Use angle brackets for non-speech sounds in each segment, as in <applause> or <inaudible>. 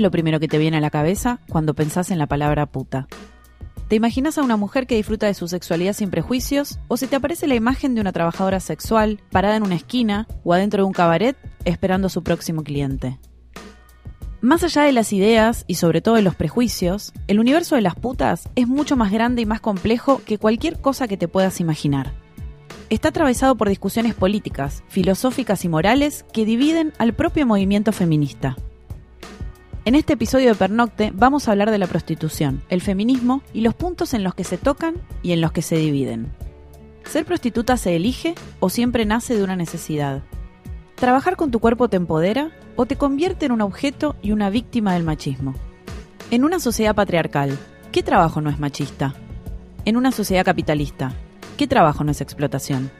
Lo primero que te viene a la cabeza cuando pensás en la palabra puta? ¿Te imaginas a una mujer que disfruta de su sexualidad sin prejuicios? ¿O se te aparece la imagen de una trabajadora sexual parada en una esquina o adentro de un cabaret esperando a su próximo cliente? Más allá de las ideas y sobre todo de los prejuicios, el universo de las putas es mucho más grande y más complejo que cualquier cosa que te puedas imaginar. Está atravesado por discusiones políticas, filosóficas y morales que dividen al propio movimiento feminista. En este episodio de Pernocte vamos a hablar de la prostitución, el feminismo y los puntos en los que se tocan y en los que se dividen. ¿Ser prostituta se elige o siempre nace de una necesidad? ¿Trabajar con tu cuerpo te empodera o te convierte en un objeto y una víctima del machismo? En una sociedad patriarcal, ¿qué trabajo no es machista? En una sociedad capitalista, ¿qué trabajo no es explotación?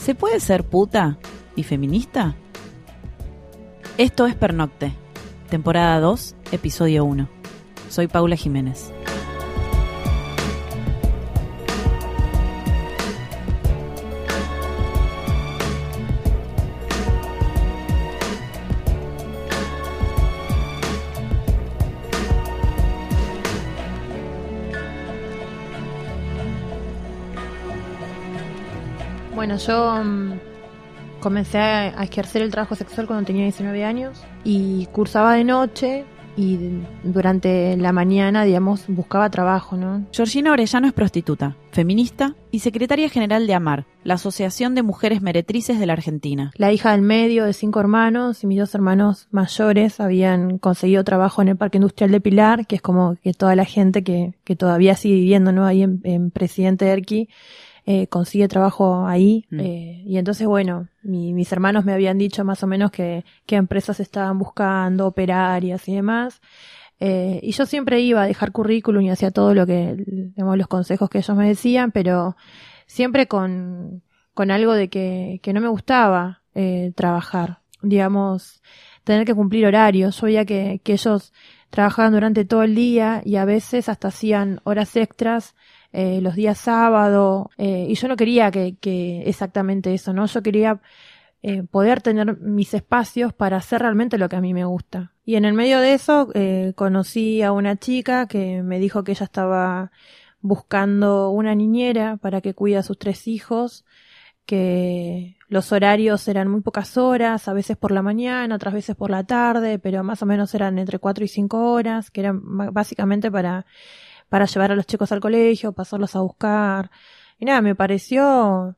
¿Se puede ser puta y feminista? Esto es Pernocte, temporada 2, episodio 1. Soy Paula Jiménez. Bueno, yo mm, comencé a, ejercer el trabajo sexual cuando tenía 19 años y cursaba de noche y durante la mañana, digamos, buscaba trabajo, ¿no? Georgina Orellano es prostituta, feminista y secretaria general de AMAR, la Asociación de Mujeres Meretrices de la Argentina. La hija del medio de cinco hermanos y mis dos hermanos mayores habían conseguido trabajo en el Parque Industrial de Pilar, que es como que toda la gente que, que todavía sigue viviendo, ¿no? Ahí en, en Presidente Erqui eh, consigue trabajo ahí. Mm. eh, y entonces, bueno, mi- mis hermanos me habían dicho más o menos que, qué empresas estaban buscando, operarias y demás. Eh, y yo siempre iba a dejar currículum y hacía todo lo que, digamos, los consejos que ellos me decían, pero siempre con, con algo de que, que no me gustaba eh, trabajar. Digamos, tener que cumplir horarios. Yo veía que, que ellos trabajaban durante todo el día y a veces hasta hacían horas extras eh, los días sábado, eh, y yo no quería que, que exactamente eso, ¿no? Yo quería eh, poder tener mis espacios para hacer realmente lo que a mí me gusta. Y en el medio de eso eh, conocí a una chica que me dijo que ella estaba buscando una niñera para que cuide a sus tres hijos, que los horarios eran muy pocas horas, a veces por la mañana, otras veces por la tarde, pero más o menos eran entre cuatro y cinco horas, que eran básicamente para para llevar a los chicos al colegio, pasarlos a buscar. Y nada, me pareció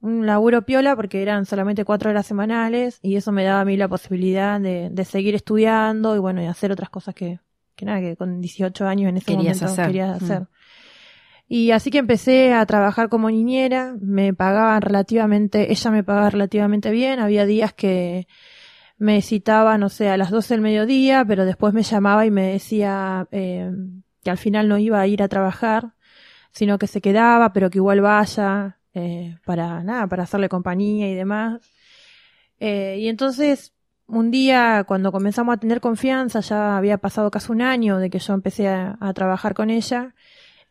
un laburo piola porque eran solamente cuatro horas semanales y eso me daba a mí la posibilidad de, de seguir estudiando y bueno, y hacer otras cosas que, que nada, que con 18 años en ese Querías momento hacer. quería Mm. hacer. Y así que empecé a trabajar como niñera, me pagaban relativamente, ella me pagaba relativamente bien, había días que me citaba, no sé, a las 12 del mediodía, pero después me llamaba y me decía eh, que al final no iba a ir a trabajar, sino que se quedaba, pero que igual vaya, eh, para nada, para hacerle compañía y demás. Eh, y entonces, un día, cuando comenzamos a tener confianza, ya había pasado casi un año de que yo empecé a, trabajar con ella,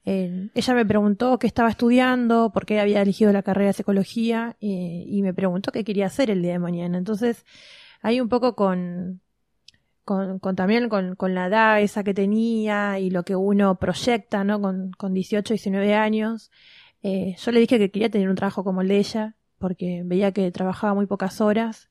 eh, ella me preguntó qué estaba estudiando, por qué había elegido la carrera de psicología, eh, y me preguntó qué quería hacer el día de mañana. Entonces, ahí un poco con, con, con también con, con la edad esa que tenía y lo que uno proyecta, ¿no? Con, con 18, 19 años, eh, yo le dije que quería tener un trabajo como el de ella, porque veía que trabajaba muy pocas horas,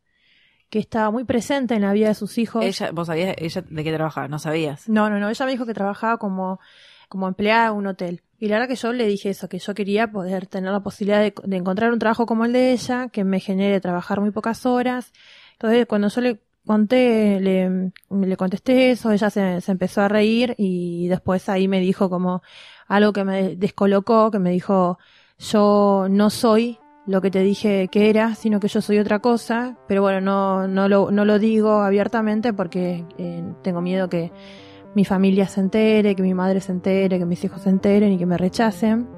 que estaba muy presente en la vida de sus hijos. Ella, ¿Vos sabías ella de qué trabajaba? No sabías. No, no, no, ella me dijo que trabajaba como, como empleada en un hotel. Y la verdad que yo le dije eso, que yo quería poder tener la posibilidad de, de encontrar un trabajo como el de ella, que me genere trabajar muy pocas horas. Entonces, cuando yo le conté, le, le contesté eso, ella se, se empezó a reír y después ahí me dijo como algo que me descolocó, que me dijo, yo no soy lo que te dije que era, sino que yo soy otra cosa, pero bueno, no, no, lo, no lo digo abiertamente porque eh, tengo miedo que mi familia se entere, que mi madre se entere, que mis hijos se enteren y que me rechacen.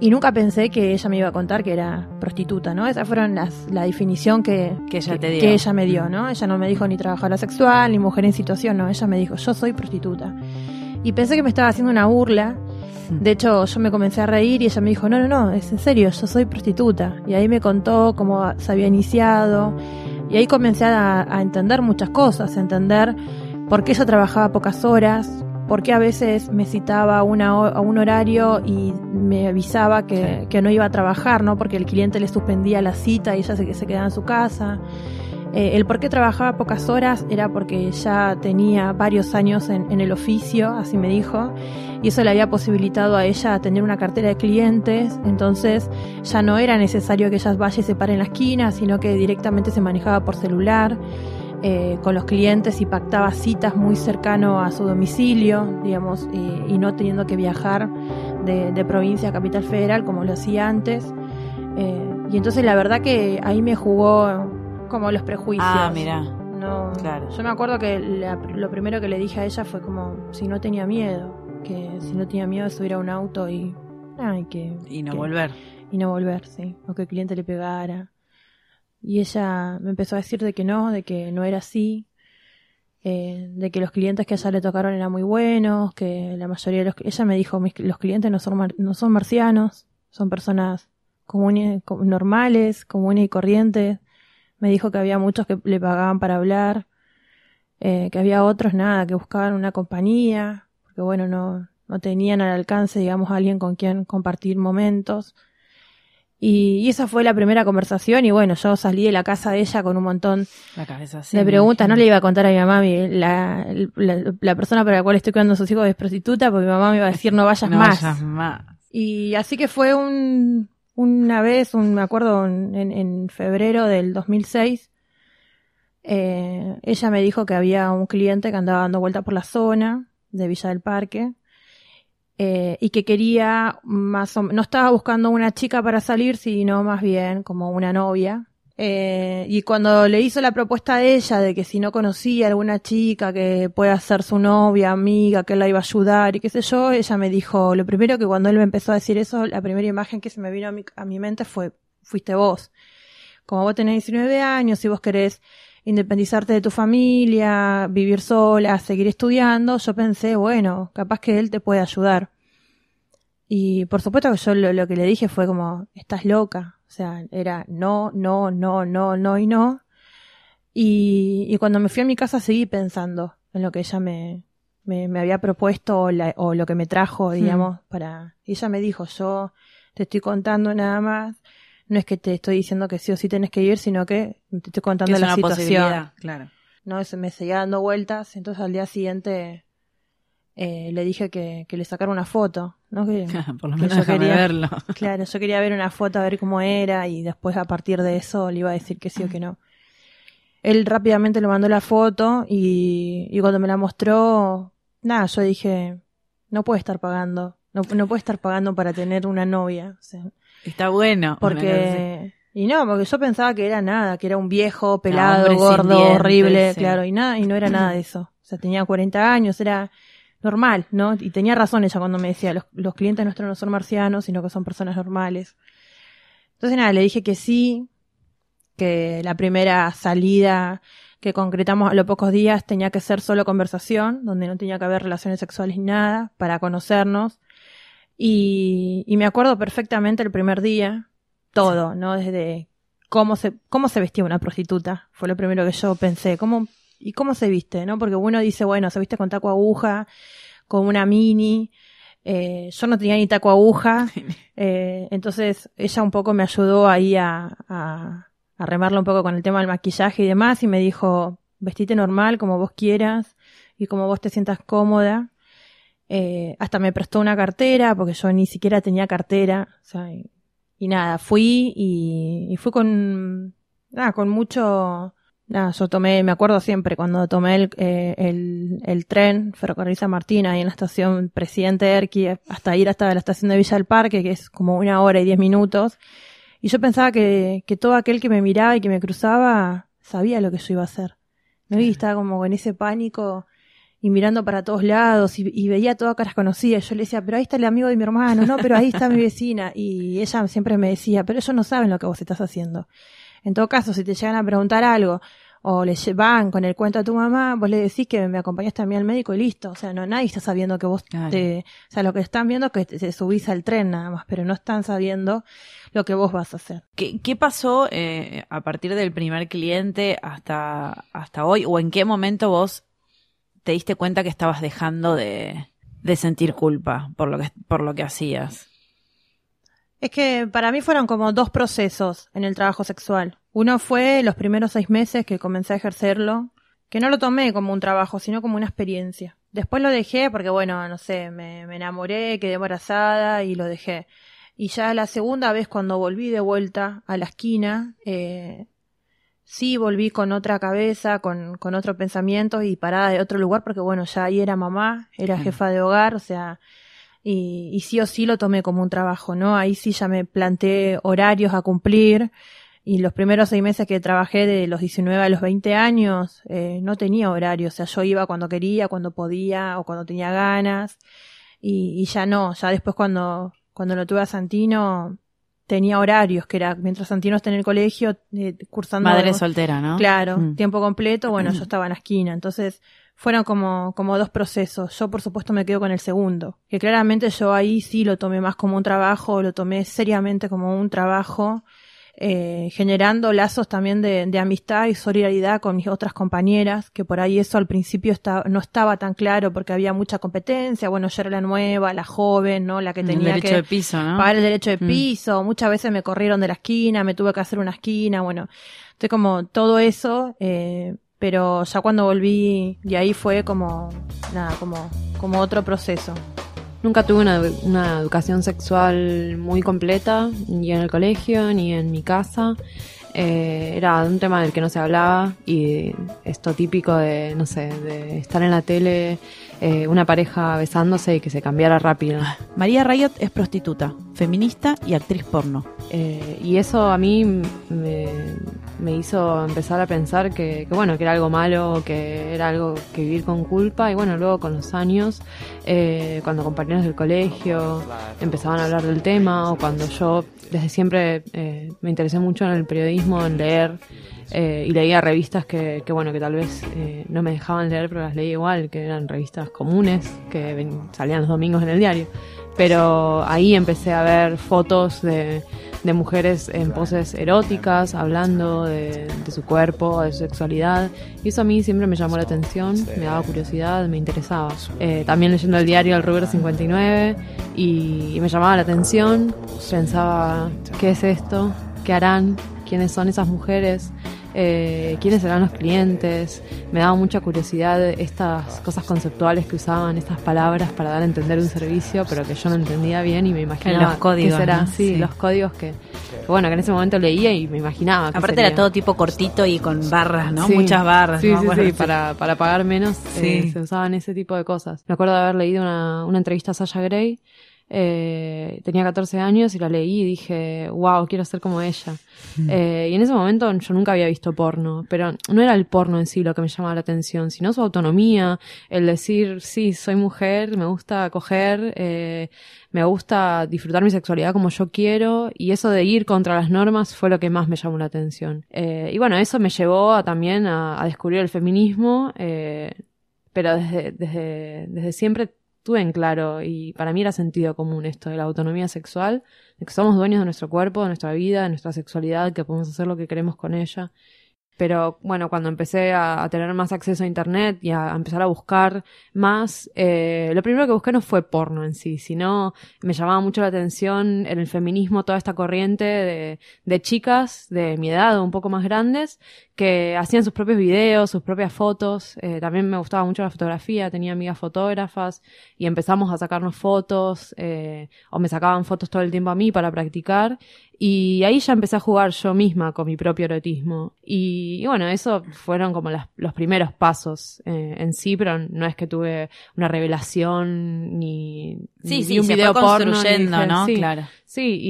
Y nunca pensé que ella me iba a contar que era prostituta, ¿no? Esa fueron las, la definición que, Que ella te dio. que ella me dio, ¿no? Ella no me dijo ni trabajadora sexual, ni mujer en situación, no. Ella me dijo, yo soy prostituta. Y pensé que me estaba haciendo una burla. De hecho, yo me comencé a reír y ella me dijo, no, no, no, es en serio, yo soy prostituta. Y ahí me contó cómo se había iniciado. Y ahí comencé a, a entender muchas cosas, a entender por qué ella trabajaba pocas horas, por qué a veces me citaba una a un horario y me avisaba que, Sí. que no iba a trabajar, ¿no? Porque el cliente le suspendía la cita y ella se, se quedaba en su casa. Eh, el por qué trabajaba pocas horas era porque ya tenía varios años en, en el oficio, así me dijo, y eso le había posibilitado a ella tener una cartera de clientes, entonces ya no era necesario que ella vaya y se pare en la esquina, sino que directamente se manejaba por celular eh, con los clientes y pactaba citas muy cercano a su domicilio, digamos, y, y no teniendo que viajar de, de provincia a capital federal como lo hacía antes. Eh, y entonces la verdad que ahí me jugó como los prejuicios. Ah, mira. No, Claro. Yo me acuerdo que la- lo primero que le dije a ella fue como si no tenía miedo, que si no tenía miedo de subir a un auto y, ay, que, Y no que- volver. y no volver, sí, o que el cliente le pegara. Y ella me empezó a decir de que no, de que no era así, eh, de que los clientes que ella le tocaron eran muy buenos, que la mayoría de los... Ella me dijo, "Mis- los clientes no son, mar- no son marcianos, son personas comunes, co- normales, comunes y corrientes. Me dijo que había muchos que le pagaban para hablar, eh, que había otros nada, que buscaban una compañía, porque bueno, no, no tenían al alcance, digamos, a alguien con quien compartir momentos. Y, y esa fue la primera conversación y bueno, yo salí de la casa de ella con un montón La cabeza de preguntas. No le iba a contar a mi mamá, mi- la, la, la persona para la cual estoy cuidando a sus hijos es prostituta, porque mi mamá me iba a decir no vayas <laughs> No más. vayas más. Y así que fue un, una vez, un, me acuerdo, en, en febrero del 2006, eh, ella me dijo que había un cliente que andaba dando vuelta por la zona de Villa del Parque eh, y que quería más o no estaba buscando una chica para salir, sino más bien como una novia. Eh, y cuando le hizo la propuesta a ella de que si no conocía alguna chica que pueda ser su novia, amiga, que la iba a ayudar y qué sé yo, ella me dijo, lo primero que cuando él me empezó a decir eso, la primera imagen que se me vino a mi, a mi mente fue, fuiste vos. Como vos tenés 19 años, si vos querés independizarte de tu familia, vivir sola, seguir estudiando, yo pensé, bueno, capaz que él te puede ayudar. Y por supuesto que yo lo, lo que le dije fue como, estás loca. O sea, era no, no, no, no, no y no. Y, y cuando me fui a mi casa seguí pensando en lo que ella me, me, me había propuesto o, la- o lo que me trajo, digamos, para... Y ella me dijo, yo te estoy contando nada más. No es que te estoy diciendo que sí o sí tenés que ir, sino que te estoy contando es la una situación. claro. ¿no? Se me seguía dando vueltas, entonces al día siguiente eh, le dije que, que le sacara una foto, ¿no? Que, <laughs> Por lo que menos yo quería- verlo. <laughs> claro, yo quería ver una foto a ver cómo era y después a partir de eso le iba a decir que sí o que no. Él rápidamente le mandó la foto y, y cuando me la mostró, nada, yo dije, no puede estar pagando, no, no puede estar pagando para tener una novia, o sea, Está bueno. porque y no porque yo pensaba que era nada que era un viejo pelado gordo horrible sí. claro y nada y no era nada de eso o sea tenía 40 años era normal no y tenía razón ella cuando me decía los, los clientes nuestros no son marcianos sino que son personas normales entonces nada le dije que sí que la primera salida que concretamos a los pocos días tenía que ser solo conversación donde no tenía que haber relaciones sexuales ni nada para conocernos y, y me acuerdo perfectamente el primer día, todo, ¿no? Desde cómo se, cómo se vestía una prostituta, fue lo primero que yo pensé, cómo, y cómo se viste, ¿no? Porque uno dice, bueno, se viste con taco aguja, con una mini, eh, yo no tenía ni taco aguja, <laughs> eh, entonces ella un poco me ayudó ahí a, a, a remarla un poco con el tema del maquillaje y demás, y me dijo, vestite normal, como vos quieras, y como vos te sientas cómoda. Eh, hasta me prestó una cartera, porque yo ni siquiera tenía cartera. O sea, y, y nada, fui y, y fui con, nada, con mucho, nada, yo tomé, me acuerdo siempre cuando tomé el, eh, el, el tren Ferrocarril San Martín ahí en la estación Presidente Erqui, hasta ir hasta la estación de Villa del Parque, que es como una hora y diez minutos. Y yo pensaba que, que todo aquel que me miraba y que me cruzaba sabía lo que yo iba a hacer. ¿no? Y estaba como en ese pánico y mirando para todos lados y, veía todas caras conocidas. Yo le decía, pero ahí está el amigo de mi hermano, no, pero ahí está mi vecina. Y ella siempre me decía, pero ellos no saben lo que vos estás haciendo. En todo caso, si te llegan a preguntar algo o le van con el cuento a tu mamá, vos le decís que me acompañaste a mí al médico y listo. O sea, no, nadie está sabiendo que vos te, o sea, lo que están viendo es que te, subís al tren nada más, pero no están sabiendo lo que vos vas a hacer. ¿Qué, qué pasó eh, a partir del primer cliente hasta, hasta hoy? ¿O en qué momento vos te diste cuenta que estabas dejando de, de sentir culpa por lo que, por lo que hacías? Es que para mí fueron como dos procesos en el trabajo sexual. Uno fue los primeros seis meses que comencé a ejercerlo, que no lo tomé como un trabajo, sino como una experiencia. Después lo dejé porque, bueno, no sé, me, enamoré, quedé embarazada y lo dejé. Y ya la segunda vez cuando volví de vuelta a la esquina, eh, sí volví con otra cabeza, con, con otro pensamiento y parada de otro lugar porque, bueno, ya ahí era mamá, era jefa de hogar, o sea, y, y sí o sí lo tomé como un trabajo, ¿no? Ahí sí ya me planteé horarios a cumplir y los primeros seis meses que trabajé de los 19 a los 20 años eh, no tenía horario, o sea, yo iba cuando quería, cuando podía o cuando tenía ganas y, y ya no, ya después cuando, cuando lo tuve a Santino tenía horarios, que era mientras Santino está en el colegio eh, cursando... Madre soltera, ¿no? Claro, mm. tiempo completo, bueno, yo <clears throat> estaba en la esquina, entonces fueron como, como dos procesos. Yo, por supuesto, me quedo con el segundo. Que claramente yo ahí sí lo tomé más como un trabajo, lo tomé seriamente como un trabajo, eh, generando lazos también de, de, amistad y solidaridad con mis otras compañeras, que por ahí eso al principio está, no estaba tan claro porque había mucha competencia. Bueno, yo era la nueva, la joven, ¿no? La que tenía el que de piso, ¿no? pagar el derecho de mm. piso. Muchas veces me corrieron de la esquina, me tuve que hacer una esquina, bueno. Entonces como todo eso, eh, pero ya cuando volví de ahí fue como, nada, como, como otro proceso. Nunca tuve una, una, educación sexual muy completa, ni en el colegio, ni en mi casa. Eh, era un tema del que no se hablaba y esto típico de, no sé, de estar en la tele, eh, una pareja besándose y que se cambiara rápido. María Rayot es prostituta, feminista y actriz porno. Eh, y eso a mí me, me, hizo empezar a pensar que, que, bueno, que era algo malo, que era algo que vivir con culpa. Y bueno, luego con los años, eh, cuando compañeros del colegio empezaban a hablar del tema, o cuando yo desde siempre me interesé mucho en el periodismo, en leer. Eh, y leía revistas que, que, bueno, que tal vez eh, no me dejaban leer, pero las leí igual, que eran revistas comunes, que salían los domingos en el diario. Pero ahí empecé a ver fotos de, de mujeres en poses eróticas, hablando de, de, su cuerpo, de su sexualidad. Y eso a mí siempre me llamó la atención, me daba curiosidad, me interesaba. Eh, también leyendo el diario El Rubero 59 y, y me llamaba la atención, pensaba, ¿qué es esto? ¿Qué harán? ¿Quiénes son esas mujeres? Eh, quiénes serán los clientes. Me daba mucha curiosidad estas cosas conceptuales que usaban, estas palabras para dar a entender un servicio, pero que yo no entendía bien y me imaginaba los códigos, qué Sí, los códigos que, bueno, que en ese momento leía y me imaginaba. Aparte era todo tipo cortito y con barras, ¿no? Muchas barras. Sí, sí, sí, para, para pagar menos eh, se usaban ese tipo de cosas. Me acuerdo de haber leído una, una entrevista a Sasha Gray eh, tenía 14 años y la leí y dije, wow, quiero ser como ella. Mm. Eh, y en ese momento yo nunca había visto porno, pero no era el porno en sí lo que me llamaba la atención, sino su autonomía, el decir, sí, soy mujer, me gusta coger, eh, me gusta disfrutar mi sexualidad como yo quiero, y eso de ir contra las normas fue lo que más me llamó la atención. Eh, y bueno, eso me llevó a, también a, a descubrir el feminismo, eh, pero desde, desde, desde siempre tuve en claro y para mí era sentido común esto de la autonomía sexual, de que somos dueños de nuestro cuerpo, de nuestra vida, de nuestra sexualidad, que podemos hacer lo que queremos con ella. Pero bueno, cuando empecé a, tener más acceso a Internet y a, empezar a buscar más, eh, lo primero que busqué no fue porno en sí, sino me llamaba mucho la atención en el feminismo toda esta corriente de, de chicas de mi edad o un poco más grandes que hacían sus propios videos, sus propias fotos. Eh, también me gustaba mucho la fotografía, tenía amigas fotógrafas y empezamos a sacarnos fotos eh, o me sacaban fotos todo el tiempo a mí para practicar y ahí ya empecé a jugar yo misma con mi propio erotismo. Y, bueno, eso fueron como los primeros pasos eh, en sí, pero no es que tuve una revelación ni, sí, sí, un video porno. ¿no? Sí, claro. Sí,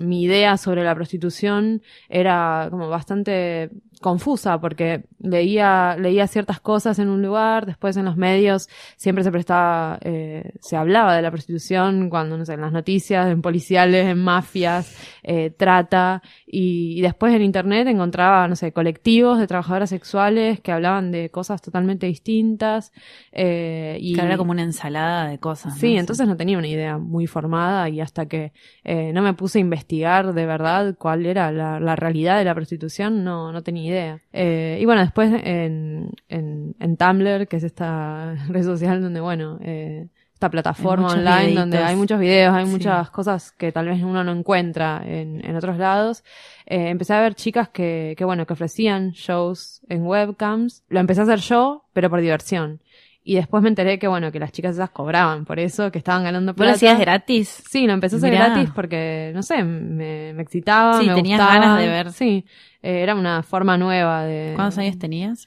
y mi idea sobre la prostitución era como bastante confusa porque leía, leía ciertas cosas en un lugar, después en los medios siempre se prestaba, eh, se hablaba de la prostitución cuando, no sé, en las noticias, en policiales, en mafias, eh, trata, y, después en internet encontraba, no sé, colectivos de trabajadoras sexuales que hablaban de cosas totalmente distintas. Eh, y era como una ensalada de cosas. Sí, entonces no tenía una idea muy formada y hasta que eh, no me puse a investigar de verdad cuál era la, la realidad de la prostitución, no, no tenía idea. Eh, y bueno, después en, en, en, Tumblr, que es esta <laughs> red social donde, bueno, eh, esta plataforma online donde hay muchos videos, hay muchas cosas que tal vez uno no encuentra en, en otros lados. Eh, empecé a ver chicas que, que, bueno, que ofrecían shows en webcams. Lo empecé a hacer yo, pero por diversión. Y después me enteré que, bueno, que las chicas esas cobraban por eso, que estaban ganando plata. ¿Lo hacías gratis? Sí, lo empecé a hacer gratis porque, no sé, me, me excitaba, sí, me tenías ganas de ver. Sí, eh, era una forma nueva de... ¿Cuántos años tenías?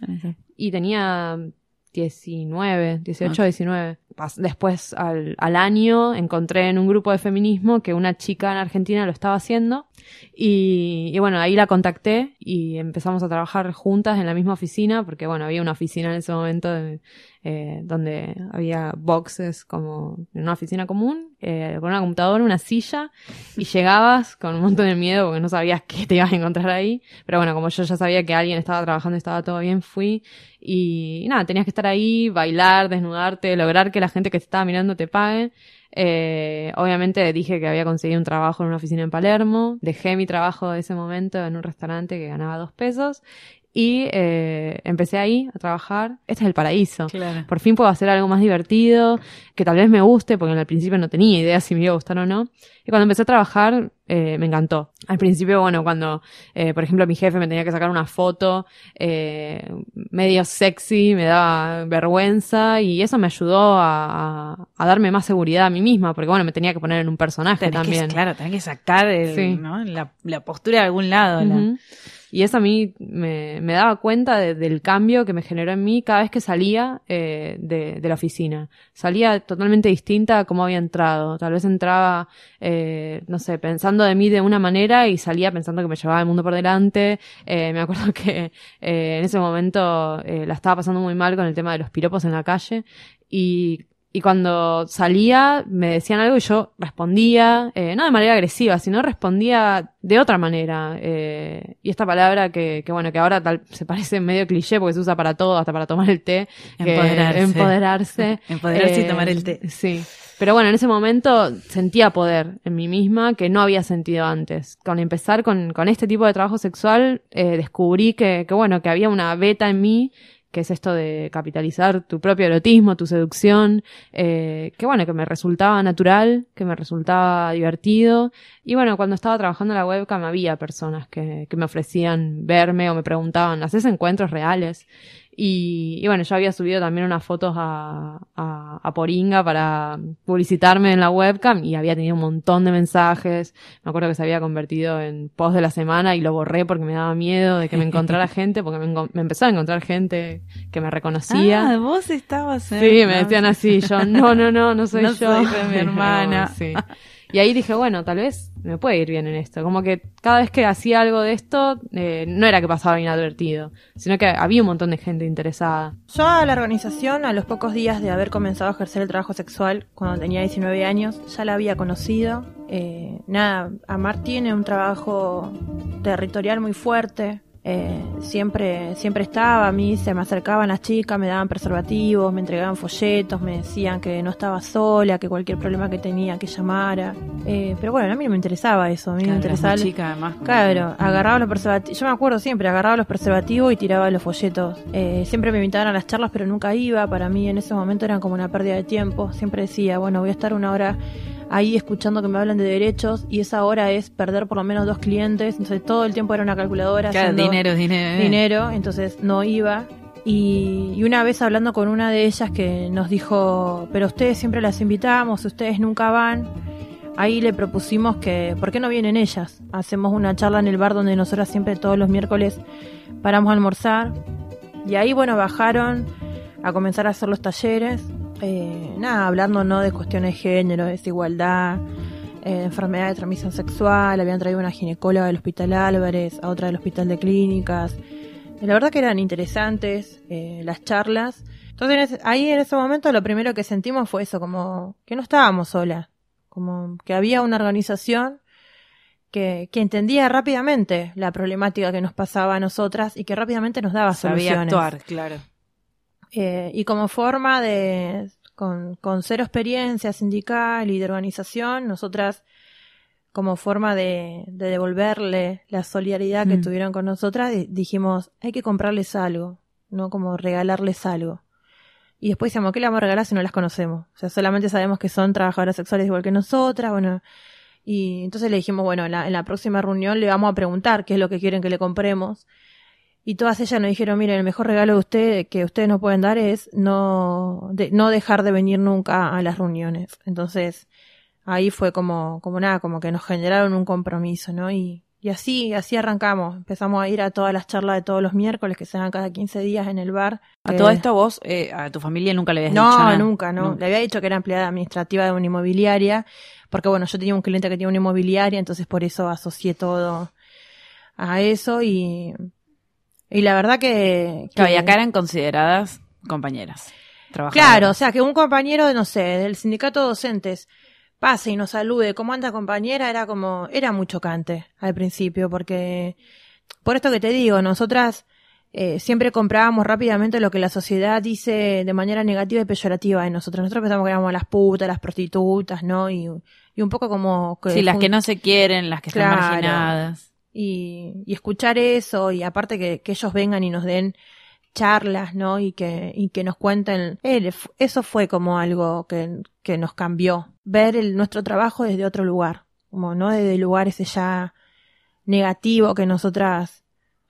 Y tenía 19, 18, 19. Después, al, al, año, encontré en un grupo de feminismo que una chica en Argentina lo estaba haciendo. Y, y, bueno, ahí la contacté y empezamos a trabajar juntas en la misma oficina, porque bueno, había una oficina en ese momento de, eh, donde había boxes como en una oficina común, eh, con una computadora, una silla, y llegabas con un montón de miedo porque no sabías qué te ibas a encontrar ahí. Pero bueno, como yo ya sabía que alguien estaba trabajando y estaba todo bien, fui. Y, y nada, tenías que estar ahí, bailar, desnudarte, lograr que la gente que te estaba mirando te pague. Eh, obviamente dije que había conseguido un trabajo en una oficina en Palermo, dejé mi trabajo de ese momento en un restaurante que ganaba dos pesos y eh, empecé ahí a trabajar. Este es el paraíso. Por fin puedo hacer algo más divertido, que tal vez me guste, porque al principio no tenía idea si me iba a gustar o no. Y cuando empecé a trabajar, eh, me encantó. Al principio, bueno, cuando, eh, por ejemplo, mi jefe me tenía que sacar una foto eh, medio sexy, me daba vergüenza y eso me ayudó a, a, darme más seguridad a mí misma, porque bueno, me tenía que poner en un personaje también. claro, tenía que sacar el, ¿no? la, la, postura de algún lado. la y eso a mí me, daba cuenta del cambio que me generó en mí cada vez que salía eh, de, la oficina. Salía totalmente distinta a cómo había entrado. Tal vez entraba, eh, no sé, pensando de mí de una manera y salía pensando que me llevaba el mundo por delante. Eh, me acuerdo <laughs> que eh, en ese momento la estaba pasando muy mal con el tema de los piropos en la calle y y cuando salía me decían algo y yo respondía, eh, no de manera agresiva, sino respondía de otra manera. Eh, y esta palabra que, que, bueno, que ahora tal, se parece medio cliché porque se usa para todo, hasta para tomar el té. Empoderarse. empoderarse. <laughs> empoderarse y tomar el té. Sí. Pero bueno, en ese momento sentía poder en mí misma que no había sentido antes. Con empezar con, con este tipo de trabajo sexual, eh, descubrí que, que bueno, que había una beta en mí que es esto de capitalizar tu propio erotismo, tu seducción, eh, que bueno, que me resultaba natural, que me resultaba divertido. Y bueno, cuando estaba trabajando en la webcam había personas que, que me ofrecían verme o me preguntaban, ¿haces encuentros reales? Y, y, bueno, yo había subido también unas fotos a, a, a, Poringa para publicitarme en la webcam y había tenido un montón de mensajes. Me acuerdo que se había convertido en post de la semana y lo borré porque me daba miedo de que me encontrara <laughs> gente, porque me, me empezó a encontrar gente que me reconocía. Ah, vos estabas. Sí, me decían así, yo, no, no, no, no soy <laughs> no yo. Soy mi <laughs> hermana. sí. Y ahí dije, bueno, tal vez me puede ir bien en esto. Como que cada vez que hacía algo de esto, eh, no era que pasaba inadvertido, sino que había un montón de gente interesada. Yo a la organización, a los pocos días de haber comenzado a ejercer el trabajo sexual, cuando tenía 19 años, ya la había conocido. Eh, nada, Amar tiene un trabajo territorial muy fuerte, eh, siempre, siempre estaba, a mí se me acercaban las chicas, me daban preservativos, me entregaban folletos, me decían que no estaba sola, que cualquier problema que tenía que llamara. Eh, pero bueno, a mí no me interesaba eso, a mí claro, me interesaba. Chica, además, claro, agarraba los preservativos, yo me acuerdo siempre, agarraba los preservativos y tiraba los folletos. Eh, siempre me invitaban a las charlas, pero nunca iba, para mí en ese momento eran como una pérdida de tiempo. Siempre decía, bueno, voy a estar una hora ahí escuchando que me hablan de derechos y esa hora es perder por lo menos dos clientes, entonces todo el tiempo era una calculadora. Claro, dinero, dinero. Dinero, entonces no iba. Y, y, una vez hablando con una de ellas que nos dijo, pero ustedes siempre las invitamos, ustedes nunca van. Ahí le propusimos que, ¿por qué no vienen ellas? Hacemos una charla en el bar donde nosotras siempre todos los miércoles paramos a almorzar. Y ahí, bueno, bajaron a comenzar a hacer los talleres eh, nada, hablando no de cuestiones de género, desigualdad, eh, enfermedad de transmisión sexual, habían traído una ginecóloga del Hospital Álvarez, a otra del Hospital de Clínicas. la verdad que eran interesantes eh, las charlas. Entonces ahí en ese momento lo primero que sentimos fue eso, como que no estábamos solas, como que había una organización que, que, entendía rápidamente la problemática que nos pasaba a nosotras y que rápidamente nos daba Sabía soluciones. actuar, claro. Eh, y como forma de, con, con cero experiencia sindical y de organización, nosotras como forma de, de devolverle la solidaridad que mm. tuvieron con nosotras, dijimos, hay que comprarles algo, no como regalarles algo. Y después decíamos, ¿qué le vamos a regalar si no las conocemos? O sea, solamente sabemos que son trabajadoras sexuales igual que nosotras, bueno, y entonces le dijimos, bueno, en la, en la próxima reunión le vamos a preguntar qué es lo que quieren que le compremos. Y todas ellas nos dijeron, miren, el mejor regalo de usted, que ustedes nos pueden dar es no, de, no dejar de venir nunca a las reuniones. Entonces, ahí fue como, como nada, como que nos generaron un compromiso, ¿no? Y, y así, así arrancamos. Empezamos a ir a todas las charlas de todos los miércoles que se dan cada 15 días en el bar. ¿A todo esto vos, eh, a tu familia nunca le habías no, dicho No, nunca, no. Le había dicho que era empleada administrativa de una inmobiliaria, porque bueno, yo tenía un cliente que tenía una inmobiliaria, entonces por eso asocié todo a eso y, y la verdad que... que y acá eran consideradas compañeras. Claro, o sea, que un compañero, no sé, del sindicato de docentes pase y nos salude, ¿cómo anda compañera? Era como, era muy chocante al principio, porque, por esto que te digo, nosotras eh, siempre comprábamos rápidamente lo que la sociedad dice de manera negativa y peyorativa de nosotros. Nosotros pensamos que éramos las putas, las prostitutas, ¿no? Y, y un poco como... Que sí, las que no se quieren, las que están marginadas. Y, y escuchar eso, y aparte que, que ellos vengan y nos den charlas, ¿no? Y que, y que nos cuenten. eso fue como algo que, que nos cambió. Ver el, nuestro trabajo desde otro lugar. Como no desde el lugar ya negativo que nosotras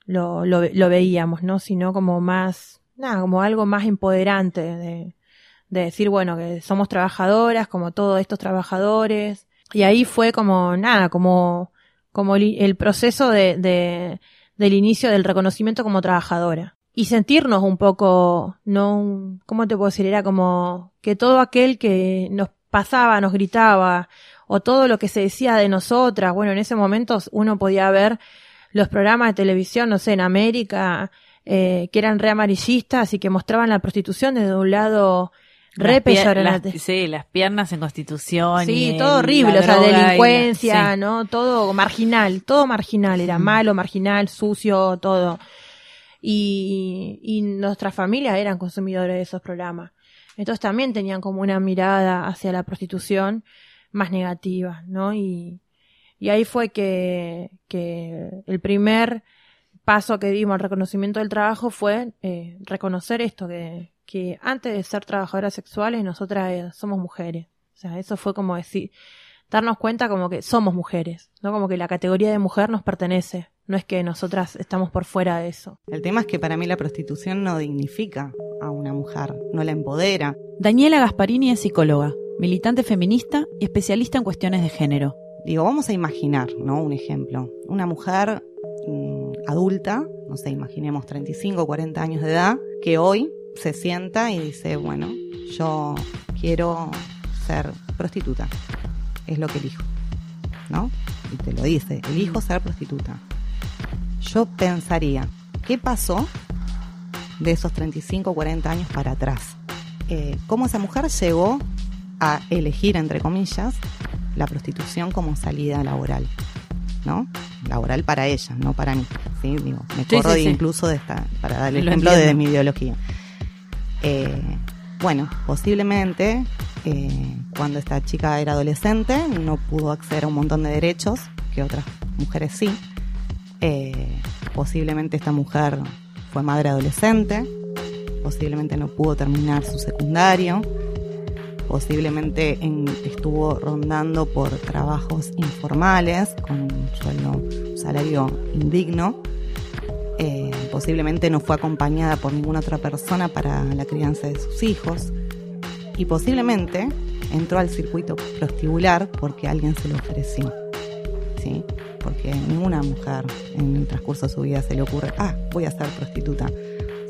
lo, lo, lo veíamos, ¿no? Sino como más, nada, como algo más empoderante de, de decir, bueno, que somos trabajadoras, como todos estos trabajadores. Y ahí fue como, nada, como, como el, proceso de, de, del inicio del reconocimiento como trabajadora. Y sentirnos un poco, no, ¿cómo te puedo decir? Era como que todo aquel que nos pasaba, nos gritaba, o todo lo que se decía de nosotras, bueno, en ese momento uno podía ver los programas de televisión, no sé, en América, eh, que eran re amarillistas y que mostraban la prostitución desde un lado re peyorativo. Sí, las piernas en constitución. Sí, todo horrible, o sea, delincuencia, ¿no? Todo marginal, todo marginal, era malo, marginal, sucio, todo. Y, y nuestras familias eran consumidores de esos programas. Entonces también tenían como una mirada hacia la prostitución más negativa, ¿no? Y, y ahí fue que, que el primer paso que dimos al reconocimiento del trabajo fue eh, reconocer esto, que, que antes de ser trabajadoras sexuales nosotras eh, somos mujeres. O sea, eso fue como decir, darnos cuenta como que somos mujeres, ¿no? Como que la categoría de mujer nos pertenece, no es que nosotras estamos por fuera de eso. El tema es que para mí la prostitución no dignifica a una mujer, no la empodera. Daniela Gasparini es psicóloga, militante feminista y especialista en cuestiones de género. Digo, vamos a imaginar, ¿no? Un ejemplo. Una mujer mm, adulta, no sé, imaginemos 35 o 40 años de edad, que hoy se sienta y dice, bueno, yo quiero ser prostituta. Es lo que elijo, ¿no? Y te lo dice, elijo ser prostituta. Yo pensaría, ¿qué pasó de esos 35 o 40 años para atrás? Eh, ¿Cómo esa mujer llegó a elegir, entre comillas, la prostitución como salida laboral, ¿no? Laboral para ella, no para mí. ¿sí? Digo, me corro incluso de esta, para dar el ejemplo de, mi ideología. Eh, bueno, posiblemente eh, cuando esta chica era adolescente no pudo acceder a un montón de derechos que otras mujeres sí. Eh, posiblemente esta mujer fue madre adolescente, posiblemente no pudo terminar su secundario, posiblemente estuvo rondando por trabajos informales con un sueldo, salario indigno. Eh, posiblemente no fue acompañada por ninguna otra persona para la crianza de sus hijos y posiblemente entró al circuito prostibular porque alguien se lo ofreció. ¿sí? Porque ninguna mujer en el transcurso de su vida se le ocurre, ah, voy a ser prostituta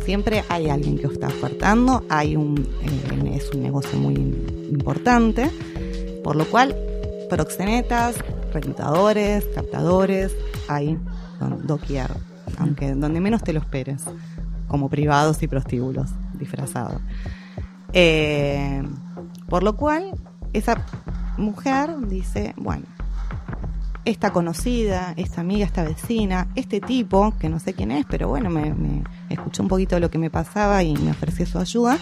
siempre hay alguien que os está ofertando, hay un, eh, es un negocio muy importante, por lo cual proxenetas, reclutadores, captadores, hay doquier, aunque donde menos te lo esperes, como privados y prostíbulos disfrazados. Eh, por lo cual, esa mujer dice, bueno, esta conocida, esta amiga, esta vecina, este tipo, que no sé quién es, pero bueno, me, escuchó un poquito lo que me pasaba y me ofreció su ayuda,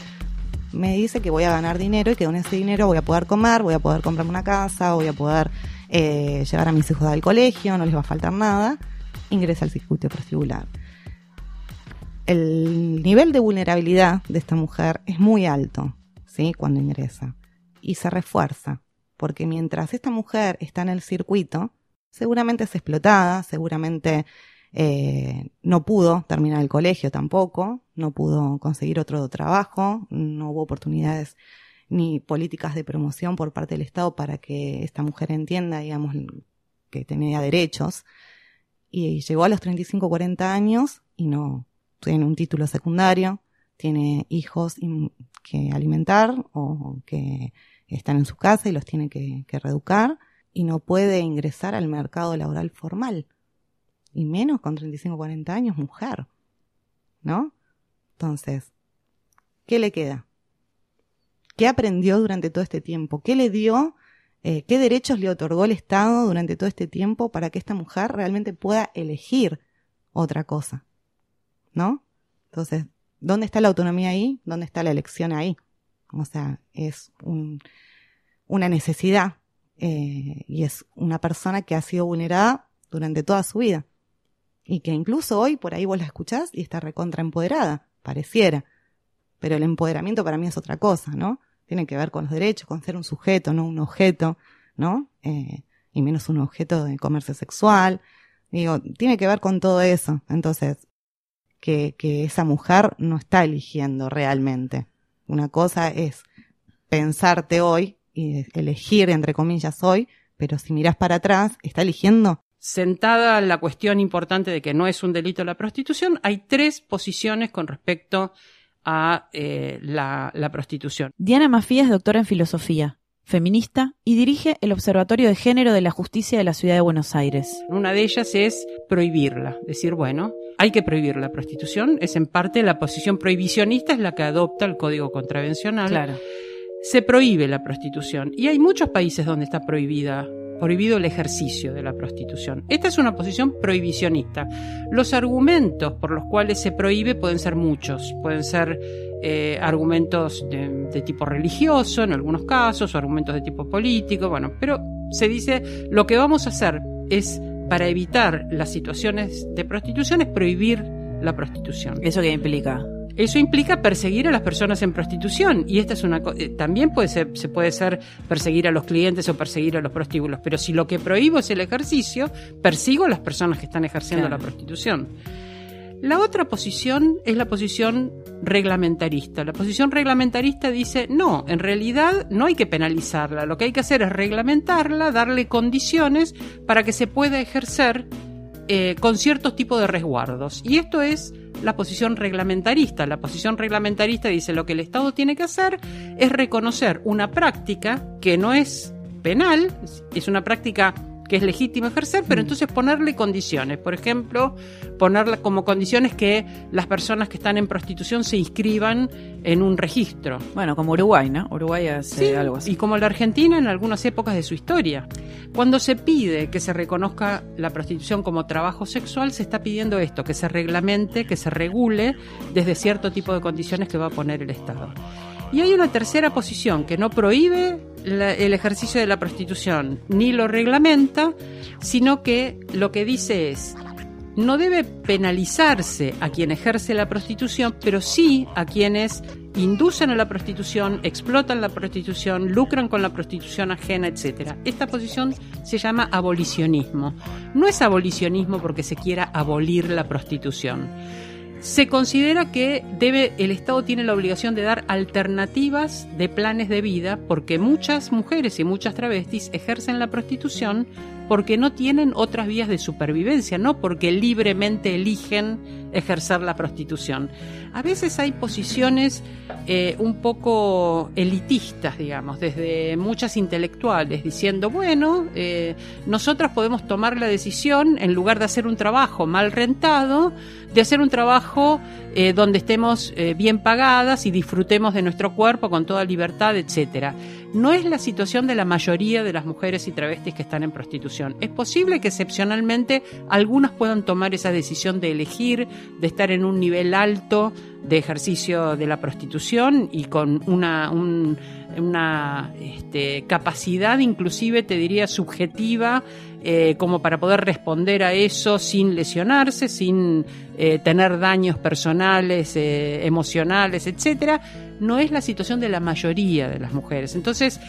me dice que voy a ganar dinero y que con ese dinero voy a poder comer, voy a poder comprarme una casa, voy a poder eh, llevar a mis hijos al colegio, no les va a faltar nada, ingresa al circuito prostíbular. El nivel de vulnerabilidad de esta mujer es muy alto, ¿sí? Cuando ingresa. Y se refuerza. Porque mientras esta mujer está en el circuito, seguramente es explotada, seguramente eh, no pudo terminar el colegio tampoco, no pudo conseguir otro trabajo, no hubo oportunidades ni políticas de promoción por parte del Estado para que esta mujer entienda, digamos, que tenía derechos. Y llegó a los 35, 40 años y no tiene un título secundario, tiene hijos que alimentar o que están en su casa y los tiene que, reeducar y no puede ingresar al mercado laboral formal. Y menos con 35 o 40 años, mujer. ¿No? Entonces, ¿qué le queda? ¿Qué aprendió durante todo este tiempo? ¿Qué le dio? Eh, ¿Qué derechos le otorgó el Estado durante todo este tiempo para que esta mujer realmente pueda elegir otra cosa? ¿No? Entonces, ¿dónde está la autonomía ahí? ¿Dónde está la elección ahí? O sea, es un, una necesidad eh, y es una persona que ha sido vulnerada durante toda su vida y que incluso hoy por ahí vos la escuchás y está recontra empoderada, pareciera. Pero el empoderamiento para mí es otra cosa, ¿no? Tiene que ver con los derechos, con ser un sujeto, no un objeto, ¿no? Eh, y menos un objeto de comercio sexual. Digo, tiene que ver con todo eso. Entonces, que, que esa mujer no está eligiendo realmente. Una cosa es pensarte hoy y elegir, entre comillas, hoy, pero si miras para atrás, está eligiendo. Sentada la cuestión importante de que no es un delito la prostitución, hay tres posiciones con respecto a eh, la, la prostitución. Diana Mafía es doctora en filosofía feminista y dirige el Observatorio de Género de la Justicia de la Ciudad de Buenos Aires. Una de ellas es prohibirla, decir, bueno, hay que prohibir la prostitución, es en parte la posición prohibicionista, es la que adopta el Código Contravencional. Claro se prohíbe la prostitución y hay muchos países donde está prohibida prohibido el ejercicio de la prostitución. Esta es una posición prohibicionista. Los argumentos por los cuales se prohíbe pueden ser muchos, pueden ser eh, argumentos de, tipo religioso en algunos casos, o argumentos de tipo político, bueno, pero se dice lo que vamos a hacer es para evitar las situaciones de prostitución es prohibir la prostitución. ¿Eso qué implica? Eso implica perseguir a las personas en prostitución y esta es una eh, también puede ser se puede ser perseguir a los clientes o perseguir a los prostíbulos, pero si lo que prohíbo es el ejercicio, persigo a las personas que están ejerciendo la prostitución. La otra posición es la posición reglamentarista. La posición reglamentarista dice, no, en realidad no hay que penalizarla, lo que hay que hacer es reglamentarla, darle condiciones para que se pueda ejercer eh, con ciertos tipos de resguardos. Y esto es la posición reglamentarista. La posición reglamentarista dice lo que el Estado tiene que hacer es reconocer una práctica que no es penal, es una práctica que es legítimo ejercer, pero mm. entonces ponerle condiciones. Por ejemplo, ponerle como condiciones que las personas que están en prostitución se inscriban en un registro. Bueno, como Uruguay, ¿no? Uruguay hace algo así. Y como la Argentina en algunas épocas de su historia. Cuando se pide que se reconozca la prostitución como trabajo sexual, se está pidiendo esto, que se reglamente, que se regule desde cierto tipo de condiciones que va a poner el Estado. Y hay una tercera posición que no prohíbe el ejercicio de la prostitución ni lo reglamenta, sino que lo que dice es, no debe penalizarse a quien ejerce la prostitución, pero sí a quienes inducen a la prostitución, explotan la prostitución, lucran con la prostitución ajena, etc. Esta posición se llama abolicionismo. No es abolicionismo porque se quiera abolir la prostitución se considera que debe, el Estado tiene la obligación de dar alternativas de planes de vida porque muchas mujeres y muchas travestis ejercen la prostitución porque no tienen otras vías de supervivencia, no porque libremente eligen ejercer la prostitución. A veces hay posiciones eh, un poco elitistas, digamos, desde muchas intelectuales, diciendo, bueno, eh, nosotras podemos tomar la decisión, en lugar de hacer un trabajo mal rentado, de hacer un trabajo eh, donde estemos eh, bien pagadas y disfrutemos de nuestro cuerpo con toda libertad, etcétera. No es la situación de la mayoría de las mujeres y travestis que están en prostitución. Es posible que excepcionalmente algunas puedan tomar esa decisión de elegir, de estar en un nivel alto de ejercicio de la prostitución y con una, este, capacidad inclusive, te diría, subjetiva eh, como para poder responder a eso sin lesionarse, sin eh, tener daños personales, eh, emocionales, etcétera, no es la situación de la mayoría de las mujeres. Entonces,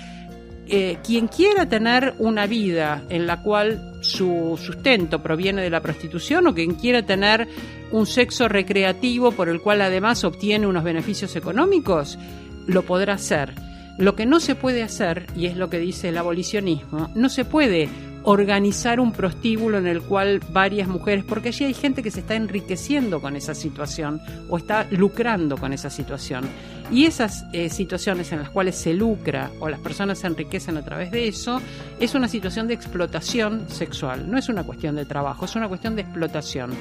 quien quiera tener una vida en la cual su sustento proviene de la prostitución o quien quiera tener un sexo recreativo por el cual además obtiene unos beneficios económicos, lo podrá hacer. Lo que no se puede hacer, y es lo que dice el abolicionismo, no se puede organizar un prostíbulo en el cual varias mujeres, porque allí hay gente que se está enriqueciendo con esa situación o está lucrando con esa situación. Y esas eh, situaciones en las cuales se lucra o las personas se enriquecen a través de eso, es una situación de explotación sexual, no es una cuestión de trabajo, es una cuestión de explotación.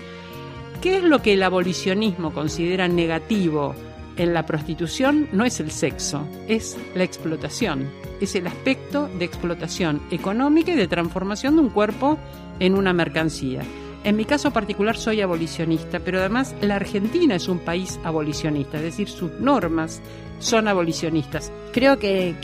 ¿Qué es lo que el abolicionismo considera negativo en la prostitución? No es el sexo, es la explotación es el aspecto de explotación económica y de transformación de un cuerpo en una mercancía. En mi caso particular soy abolicionista, pero además la Argentina es un país abolicionista, es decir, sus normas son abolicionistas. Creo que,